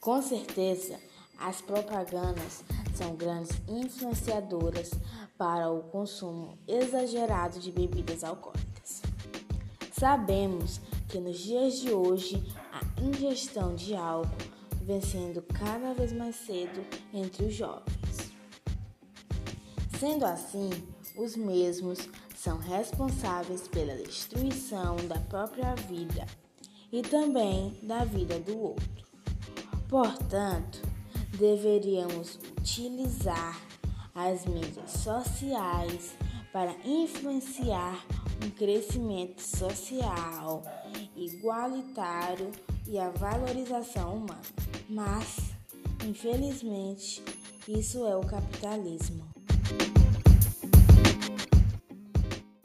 Com certeza, as propagandas são grandes influenciadoras para o consumo exagerado de bebidas alcoólicas. Sabemos que nos dias de hoje a ingestão de álcool vem sendo cada vez mais cedo entre os jovens. Sendo assim, os mesmos são responsáveis pela destruição da própria vida e também da vida do outro. Portanto, deveríamos utilizar as mídias sociais para influenciar um crescimento social igualitário e a valorização humana. Mas, infelizmente, isso é o capitalismo.